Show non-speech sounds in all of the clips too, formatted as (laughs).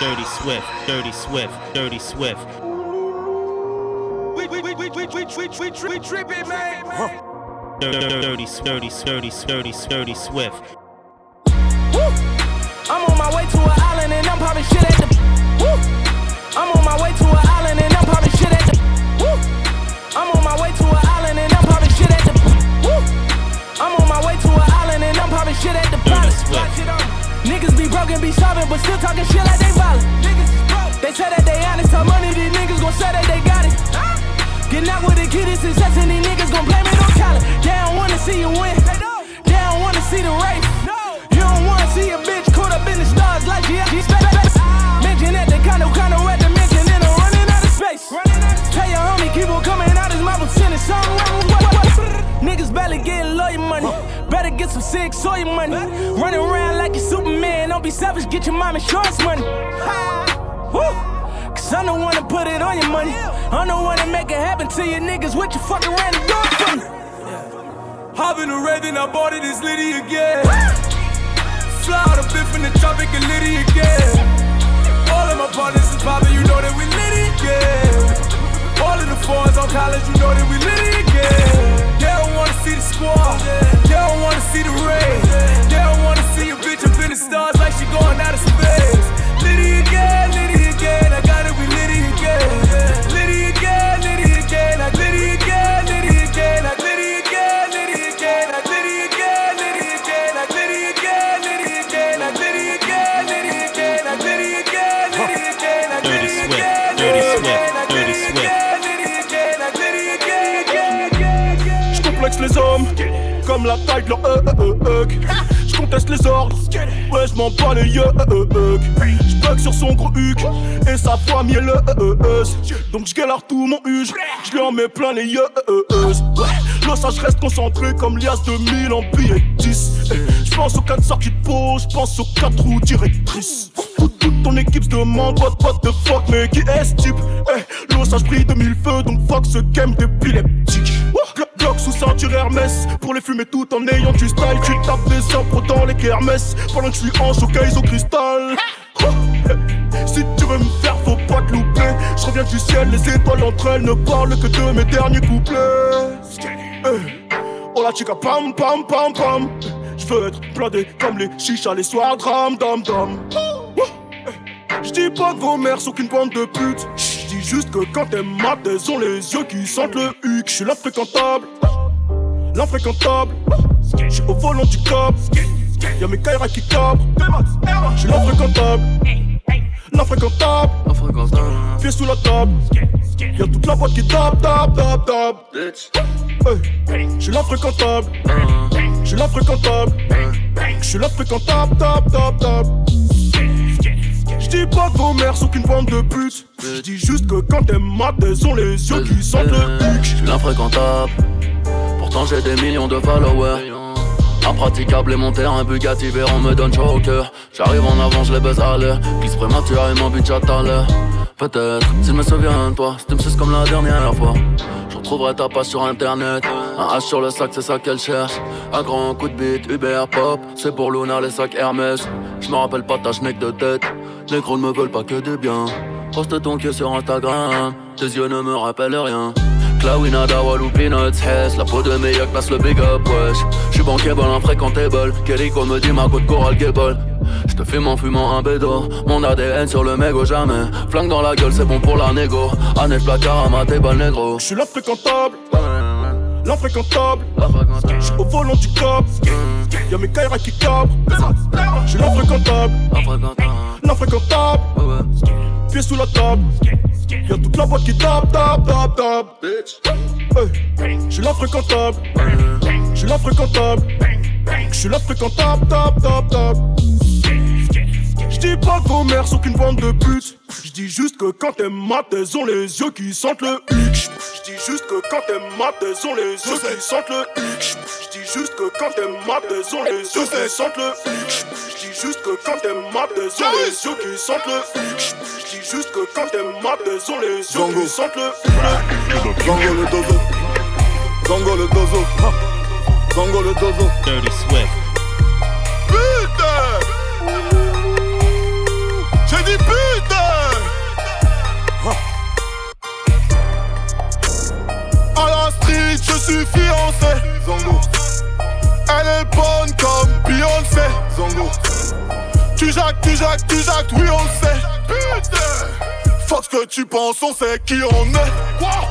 Dirty Swift, Dirty Swift, Dirty Swift. We, we, we, we, we, we, we, we, we, tripping, man. Dirty, dirty, dirty, dirty, dirty, dirty Swift. Niggas be starving, but still talking shit like they violent. They say that they honest, how money these niggas gon' say that they got it. Getting out with the kid is success and these niggas gon' blame it on talent. They don't wanna see you win. They don't wanna see the race. You don't wanna see a bitch caught up in the stars like G. Mention that the kind of kind of at the mention and I'm running out of space. Tell your homie keep on coming out his mouth sending something. Niggas barely getting lawyer money. Better get some sick soy money. Running around like you Superman. Don't be selfish, get your mom insurance money. Woo! Cause I'm the one to put it on your money. I'm the one to make it happen to you niggas. What you fucking ran the door for me? Hopping a Raven, I bought it, it's Liddy again. Fly out a bit from the tropic and Liddy again. All of my partners is poppin', you know that we Liddy again. All of the fours on college, you know that we Liddy again. Wanna see the squad, they don't wanna see the rain. They don't wanna see a bitch up in the stars like she going out of space. Liddy again, Liddy comme la taille de leur euh. (laughs) Je conteste les ordres, ouais je m'en bats les yeux. Je bug sur son gros huc et sa voix mielleuse. Donc je galère tout mon huge, je lui en mets plein les yeux. L'ossage reste concentré comme lias de 1000 en billets 10. Je pense aux 4 sorties de peau, je pense aux 4 roues directrices. Toute, toute ton équipe se demande what, what the fuck, mais qui est ce type? Eh, L'ossage brille de mille feux, donc fuck ce game d'épileptique. Glock, sous ceinture Hermès. Pour les fumer tout en ayant du style Tu tapes des impros dans les kermesses. Pendant que je suis en showcase au cristal. (laughs) Si tu veux me faire faut pas te louper. Je reviens du ciel, les étoiles entre elles Ne parlent que de mes derniers couplets. Eh, Oh la chica pam pam pam pam. Je veux être blindé comme les chichas les soirs dram dam dam. Je dis pas que vos mères qu'une bande de putes. Dis juste que quand elles matent, elles ont les yeux qui sentent le huc. Je suis l'infréquentable, l'infréquentable. Je suis au volant du cop. Y'a mes Kaira qui cabrent. Je suis l'infréquentable, l'infréquentable. Pieds sous la table. Y'a toute la boîte qui tape, tape, tape, tape. Hey, Je suis l'infréquentable, je suis l'infréquentable. Je suis l'infréquentable, tape, tape, tape. J'dis pas que vos mères sont qu'une bande de putes. J'dis juste que quand elles matent, elles ont les yeux qui sentent le huc. Je suis l'infréquentable. Pourtant j'ai des millions de followers. Impraticable et mon terrain Bugatti Veyron me donne chaud au cœur. J'arrive en avant, je les baise à l'air. Glisse prématurément, bitch à l'heure. Peut-être, s'il me souvient de toi, c'était me comme la dernière fois. Je retrouverai ta page sur internet. Un H sur le sac, c'est ça qu'elle cherche. Un grand coup de bite, Uber Pop. C'est pour Luna, les sacs Hermès. Je me rappelle pas ta schneck de tête. Les gros ne me veulent pas que du bien. Poste ton queue sur Instagram. Tes yeux ne me rappellent rien. Clawina, Dawal ou Peanuts, Hess La peau de meilleur place le big up, wesh. J'suis bankable, infréquentable Keriko me dit ma côte coral gable J'te fume en fumant un bédo. Mon ADN sur le mégot jamais. Flingue dans la gueule, c'est bon pour la négo. Année placard à ma table négro. Je suis l'infréquentable, l'infréquentable. J'suis au volant du cop. Y'a mes Kaira qui cabrent. Je suis l'infréquentable, l'infréquentable. Pieds sous la table. Y'a toute la boîte qui tape, tape, tape, tape. Hey, Je suis l'infréquentable, je suis l'infréquentable. Je suis l'infréquentable, tape, tape, tape. J'dis pas que vos mères sont qu'une bande de putes. J'dis juste que quand elles matent, elles ont les yeux qui sentent le huc. J'dis juste que quand elles matent, elles ont les yeux qui sentent le huc. J'dis juste que quand elles matent, elles ont les yeux qui sentent le huc. J'dis juste que quand elles matent, elles ont les yeux qui sentent le. Juste que quand t'es maté sur les yeux, Zango. tu sens le Zango le dozo. Zango le dozo. Zango le dozo. Dirty Swift. Putain! J'ai dit putain! À la street, je suis fiancé. Zango. Elle est bonne comme Beyoncé. Zango. Tu jacques, tu jacques, tu jacques, oui on le sait. Putain. Fuck ce que tu penses, on sait qui on est. Quoi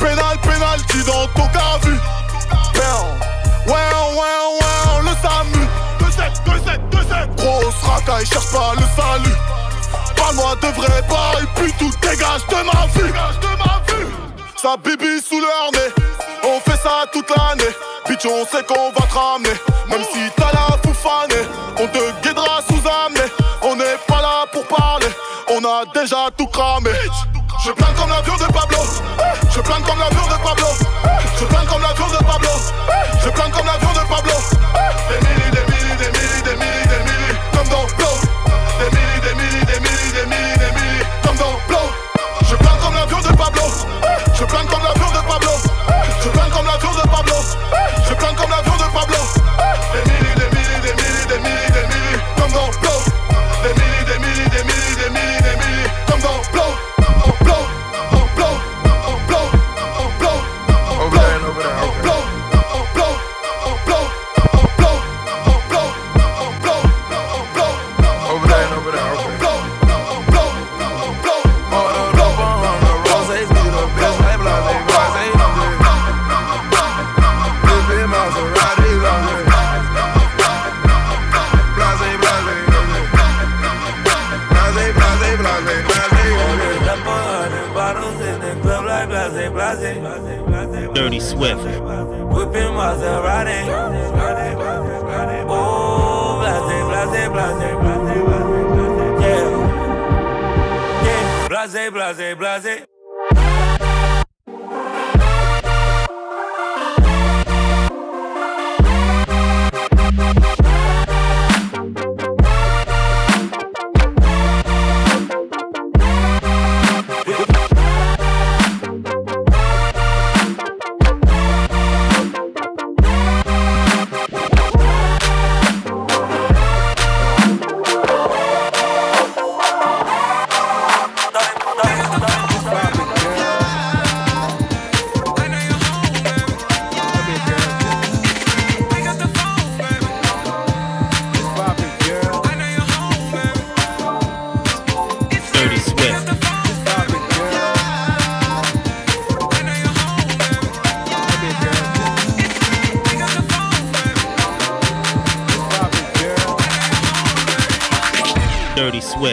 Pénal, pénalty dans ton cas vu. Ouais, ouais, ouais, le SAMU. 2-7, 2-7, 2-7. Grosse racaille, cherche pas le salut. Parle-moi de vrai bail, puis tout dégage de ma vue. Dégage de ma vue. Sa bibi sous leur nez. On fait ça toute l'année. Bitch, on sait qu'on va te ramener. Même si t'as la foufanée, on te guidera déjà tout cramé. Je plane comme l'avion de Pablo. Je plane comme l'avion de Pablo. Je plane comme l'avion de Pablo.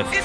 Swift.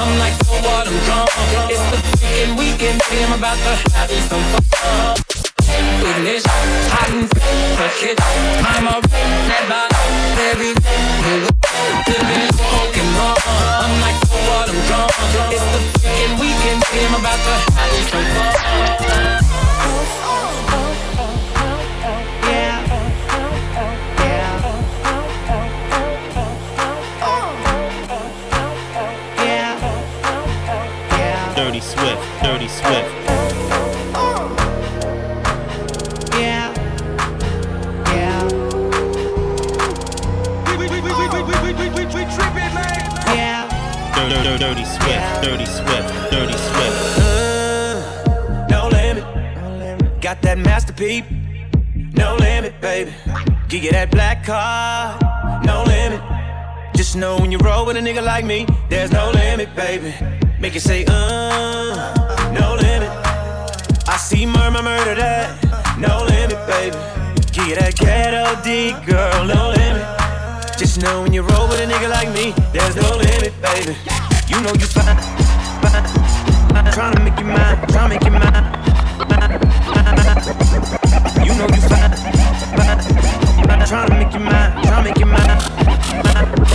I'm like, so what? I'm drunk. It's the freaking weekend, I'm about to have some fun. Ignition, hot and fresh it. I'm a that body, living smoking rum. I'm like, so what? I'm drunk. It's the freaking weekend, I'm about to have some fun. Dirty Swift. Dirty Swift. Yeah. Yeah. dirty, dirty Swift, dirty Swift, dirty Swift. Uh, no limit. Got that masterpiece. No limit, baby. Give you that black card. No limit. Just know when you roll with a nigga like me, there's no limit, baby. Make you say, uh, no limit. I see murmur, murder that. No limit, baby. Get that ghetto D, girl, no limit. Just know when you roll with a nigga like me, there's no limit, baby. You know you fine, fine, fine. Tryna make you mine, tryna make you mine. You know you fine, fine, fine. Tryna make you mine, tryna make you mine. No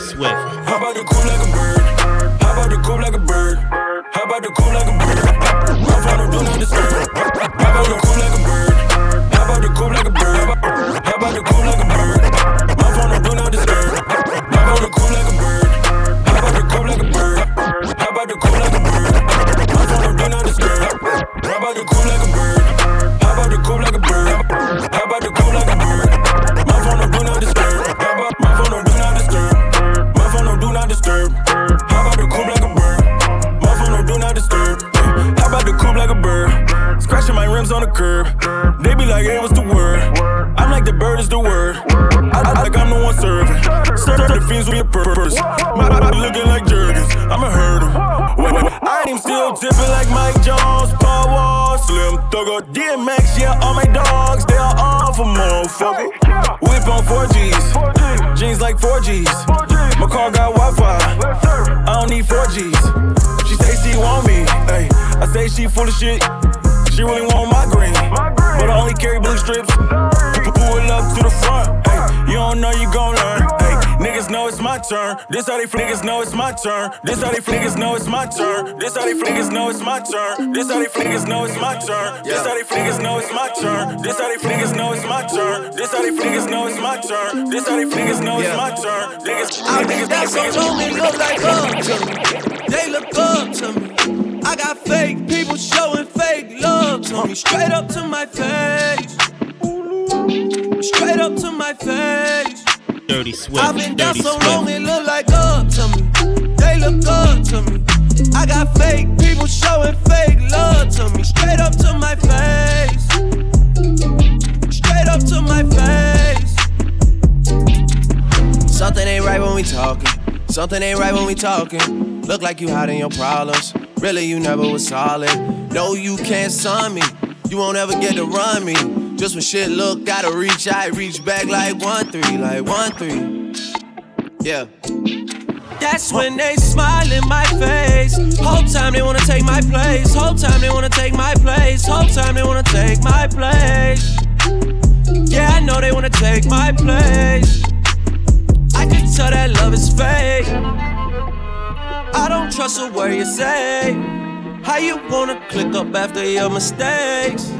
Swift. How about the cool like a bird? How about the cool like a bird? How about the cool like a bird? My phone do not disturb. How about the cool like 4Gs. My car got Wi-Fi. I don't need 4Gs. She say she want me, hey. I say she full of shit. She really want my green, but I only carry blue strips. Pull it up to the front, hey. You don't know you gon' learn. Niggas know it's my turn. This how they niggas know it's my turn. This how they niggas know it's my turn. This how they niggas know it's my turn. This how they niggas know it's my turn. This how they niggas know it's my turn. This how they niggas know it's my turn. This how they niggas know it's my turn. This how they niggas know it's my turn. Niggas, been niggas, down so niggas, look like up to me. They look up to me. I got fake people showing fake love to me. Straight up to my face. Straight up to my face. Dirty Swift, I've been down so long, it look like up to me. They look up to me. I got fake people showing fake love to me. Straight up to my face. Straight up to my face. Something ain't right when we talking. Something ain't right when we talking. Look like you hiding your problems. Really, you never was solid. No, you can't sign me. You won't ever get to run me. Just when shit look gotta reach, I reach back like one three, like one three. Yeah. That's when they smile in my face. Whole time they wanna take my place. Whole time they wanna take my place. Whole time they wanna take my place. Yeah, I know they wanna take my place. I can tell that love is fake. I don't trust a word you say. How you wanna click up after your mistakes?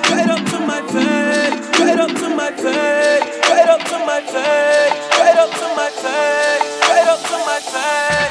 Straight up to my face. Straight up to my face. Straight up to my face. Straight up to my face. Up to my face.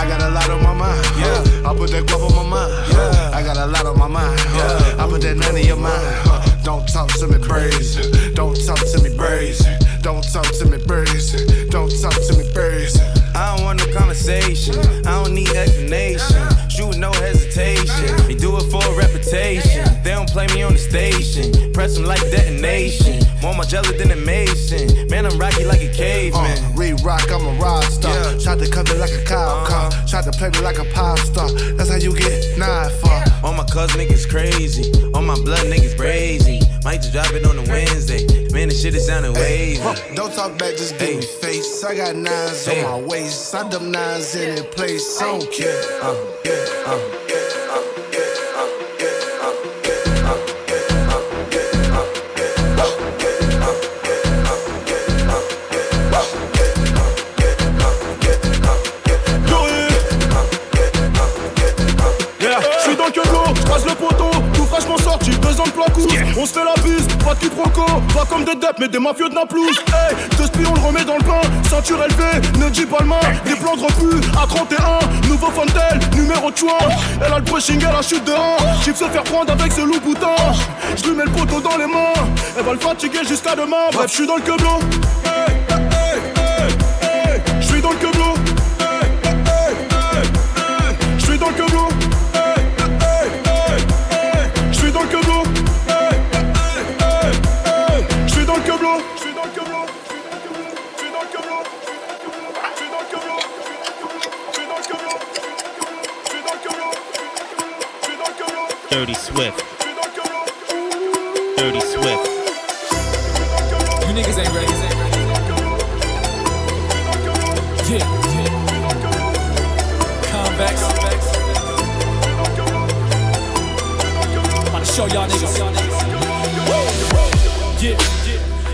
I got a lot on my mind. Yeah. I put that guap on my mind. Yeah. I got a lot on my mind. Yeah. I put that none in your mind. Don't talk to me crazy. Don't talk to me crazy. Don't talk to me crazy. Don't talk to me crazy. I don't want no conversation. I don't need explanation. Shoot no hesitation. They do it for a reputation. Play me on the station. Press them like detonation. More my jelly than a mason. Man, I'm rocky like a caveman. Uh, Reed Rock, I'm a rock star. Yeah. Tried to cut me like a cop car. Tried to play me like a pop star. That's how you get nine for. All my cuz niggas crazy. All my blood niggas crazy. Might just drop it on a Wednesday. Man, this shit is sounding wavy. Don't talk back, just give me face. I got nines Hey. on my waist. I dumb nines in the place. I don't care. Yeah, uh, yeah, uh, On se fait la bise, pas de quiproquo, pas comme des deps, mais des mafieux de Naplouse. Hey, deux spions, on le remet dans le pain, ceinture élevée, ne dis pas le main, des plans de refus à 31, nouveau Fontel, numéro choix. Elle a le brushing, elle a chute de 1, J'y se faire prendre avec ce loup boutin. Je lui mets le poteau dans les mains, elle va le fatiguer jusqu'à demain. Bref, je suis dans le hey, hey, Dirty Swift. Dirty Swift. You niggas ain't ready. Yeah. Convex. About to show y'all niggas. Yeah.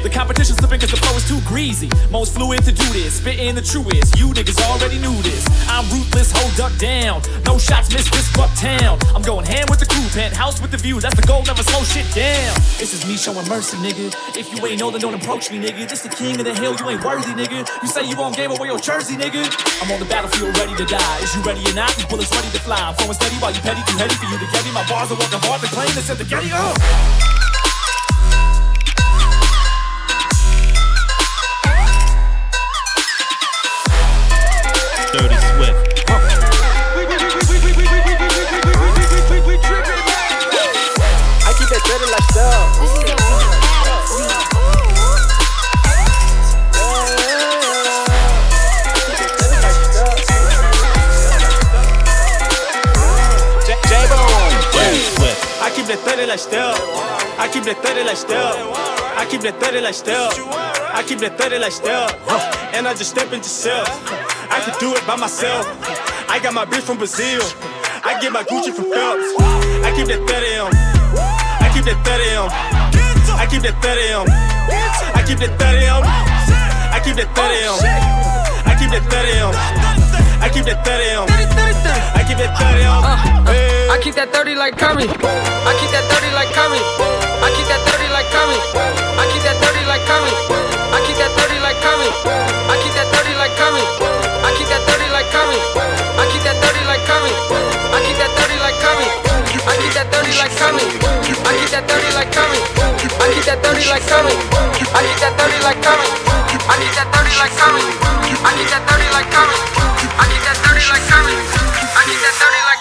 The competition's slipping cause the flow is too greasy. Most fluid to do this, spitting the truest. You niggas already knew this. I'm ruthless, hold up down. No shots missed this town. I'm going hand with the crew, penthouse with the view. That's the goal, never slow shit down. This is me showing mercy, nigga. If you ain't know, then don't approach me, nigga. This the king of the hill, you ain't worthy, nigga. You say you won't game away your jersey, nigga. I'm on the battlefield ready to die. Is you ready or not? These bullets ready to fly. I'm throwing steady while you petty, too heady for you to get me. My bars are working hard to claim this at the Getty up. Oh. Like stealth. I keep that 30 like still. I keep that 30 like still. I keep that 30 like still. And I just step into self. I can do it by myself. I got my bitch from Brazil. I get my Gucci from Phelps. I keep that 30 on. I keep that 30 on. I keep that 30 on. I keep that 30 on. I keep that 30 on. I keep that 30 on. I keep that 30 on. I keep that 30 on. Hey. I keep that 30 like Curry. I keep that 30 like Curry. I keep that 30 like Curry. I keep that 30 like Curry. I keep that 30 like Curry. I keep that 30 like Curry. I keep that 30 like Curry. I keep that 30 like Curry. I keep that 30 like Curry. I keep that 30 like Curry. I keep that 30 like Curry. I keep that 30 like Curry. I keep that 30 like Curry. I need that 30 like Curry. I keep that 30 like Curry. I keep that 30 like Curry. I keep that 30 like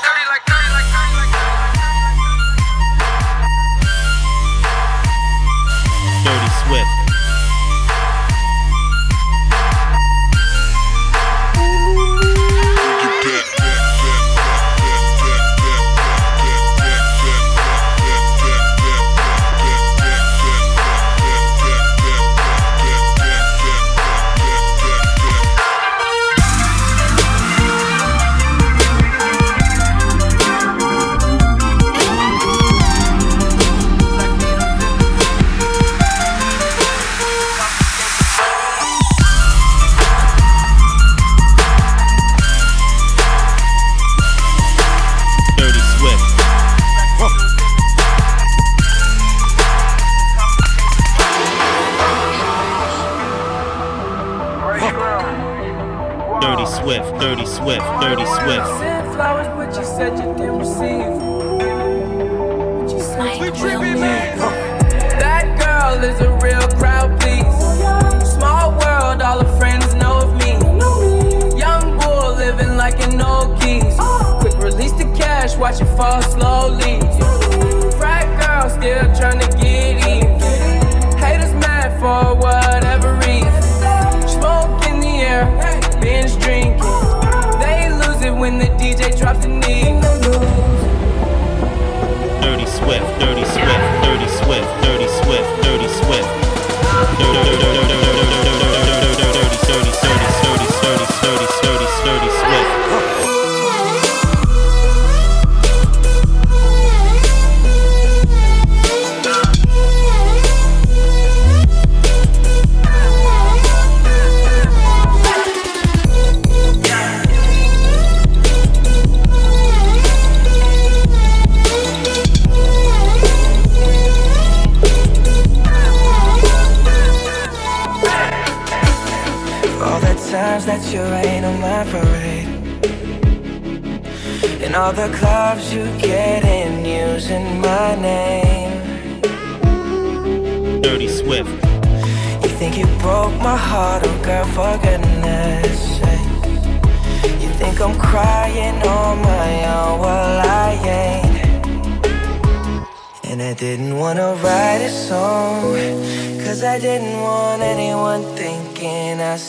Swift, Dirty Swift, Dirty Swift, Dirty Swift, Dirty Swift. Dirty, dirty.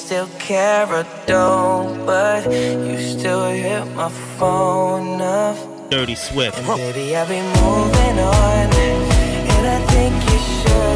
still care or don't, but you still hit my phone up. Dirty Swift. And baby, I'll moving on, and I think you should.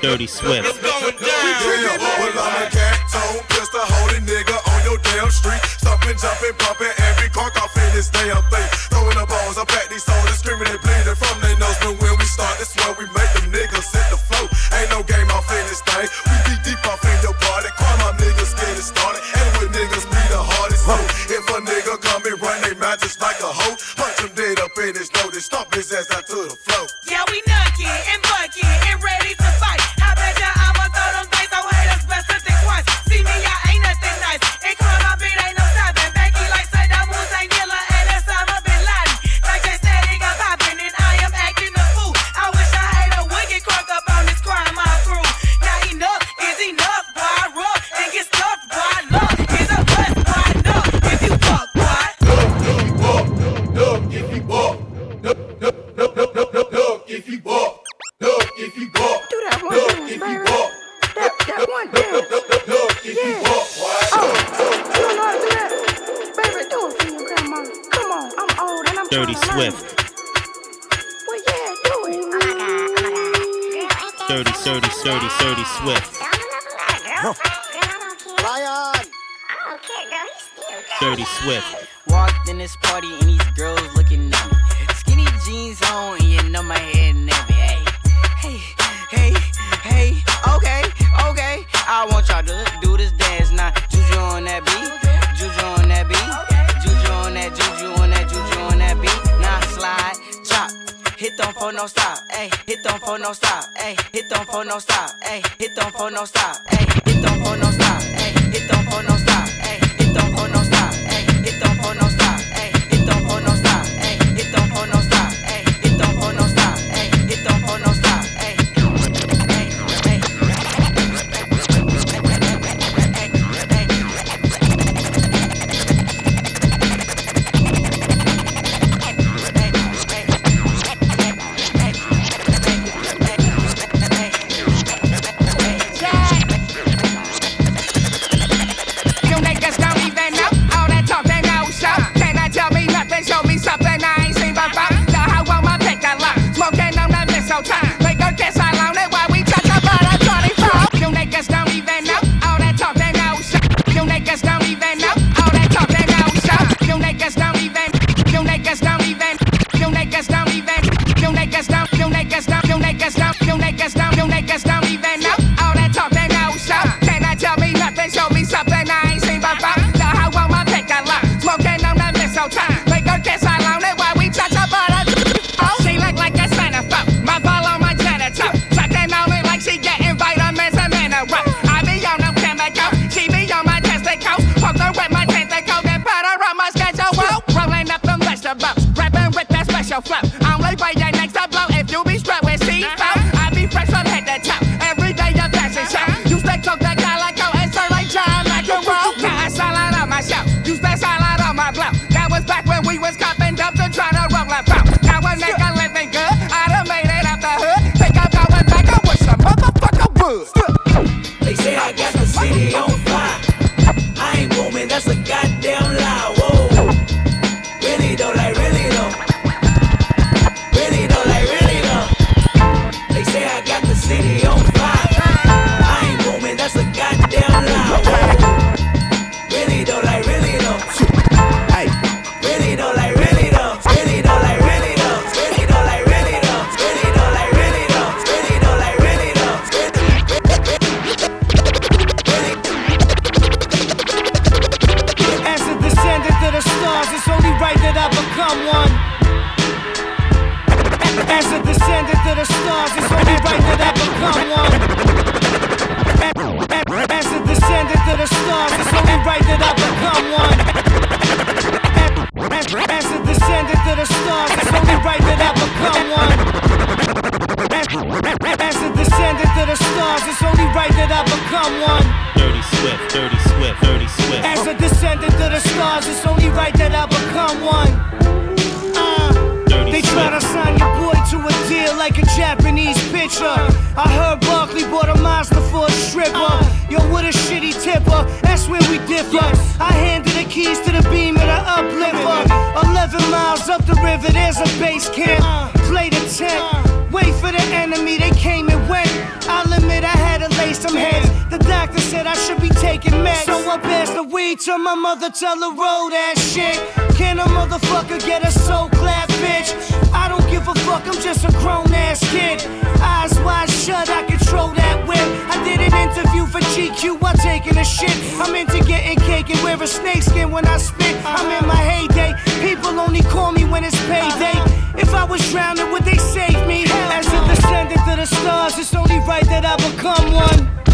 Dirty Swift, my mother, tell her roll that shit. Can a motherfucker get a soul clap, bitch? I don't give a fuck, I'm just a grown ass kid. Eyes wide shut, I control that whip. I did an interview for GQ while taking a shit. I'm into getting cake and wear a snakeskin when I spit. I'm in my heyday. People only call me when it's payday. If I was drowning, would they save me? As a descendant to the stars, it's only right that I become one.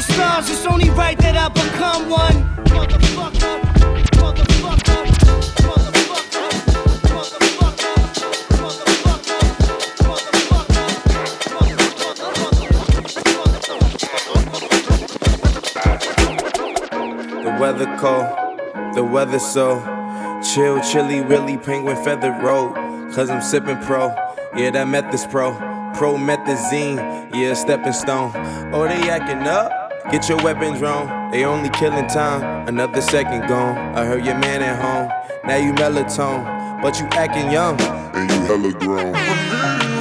The stars, it's only right that I become one. Motherfucker, The weather cold, the weather so chill, chilly, willy, penguin feather road. Cause I'm sipping pro, yeah, that meth is pro. Pro Promethazine, yeah, stepping stone. Oh, they acting up? Get your weapons wrong. They only killing time, another second gone. I heard your man at home, now you melatonin, but you acting young. And you hella grown.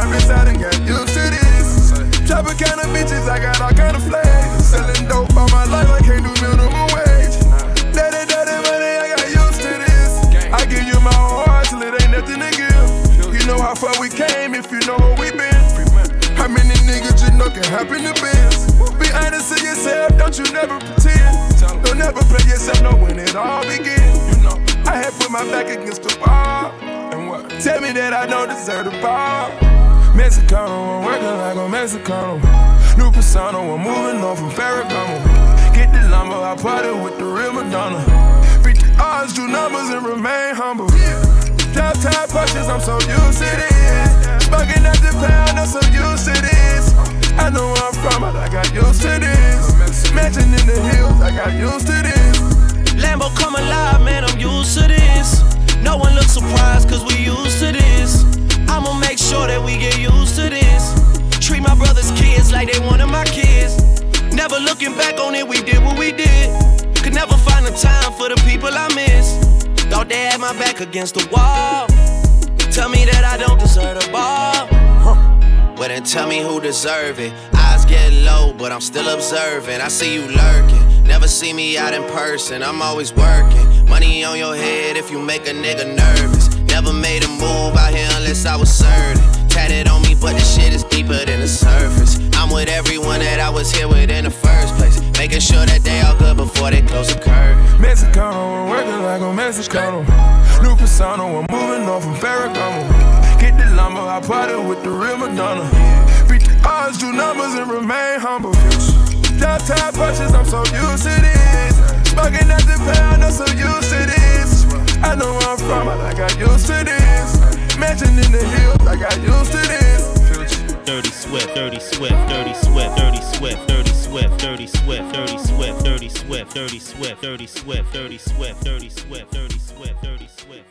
My wrist, I done got used to this. Chopper kind of bitches, I got all kind of flags. Selling dope all my life, I can't do minimum wage. Daddy, daddy, money, I got used to this. I give you my whole heart till it ain't nothing to give. You know how far we came if you know where we been. How many niggas you know can happen to biz? Be honest to yourself, don't you never pretend. Don't never play yourself, know when it all begin. You know, I had put my back against the wall. And what? Tell me that I don't deserve the ball. Mexicano, I'm working like a Mexicano. New persona, I'm moving on from Ferragamo. Get the llama, I party with the real Madonna. Beat the odds, do numbers, and remain humble. Drop top punches, I'm so used to this. Smoking at the pound, I'm so used to this. I know where I'm from, but I got used to this. Mansion in the hills, I got used to this. Lambo come alive, man, I'm used to this. No one looks surprised, cause we used to this. I'ma make sure that we get used to this. Treat my brother's kids like they one of my kids. Never looking back on it, we did what we did. Could never find the time for the people I miss. Thought they had my back against the wall. Tell me that I don't deserve the ball. Well, then tell me who deserve it. Eyes get low, but I'm still observing. I see you lurking. Never see me out in person. I'm always working. Money on your head if you make a nigga nervous. Never made a move out here unless I was certain. Tatted on me, but the shit is deeper than the surface. I'm with everyone that I was here with in the first place. Making sure that they all good before they close the curtain. Mexicano, I'm working like a Mexicano. New persona, I'm moving on from Ferragamo. Get the llama, I party with the real Madonna. Beat the odds, do numbers, and remain humble. Top punches, I'm so used to this. Smoking at the pound, I'm so used to this. I know where I'm from, but I got used to this. Mansion in the hills, I got used to this. Dirty Swift, Dirty Swift, Dirty Swift, Dirty Swift, Dirty Swift, Dirty Swift, Dirty Swift, Dirty Swift, Dirty Swift, Dirty Swift, Dirty Swift, Dirty Swift, Dirty Swift, Dirty Swift.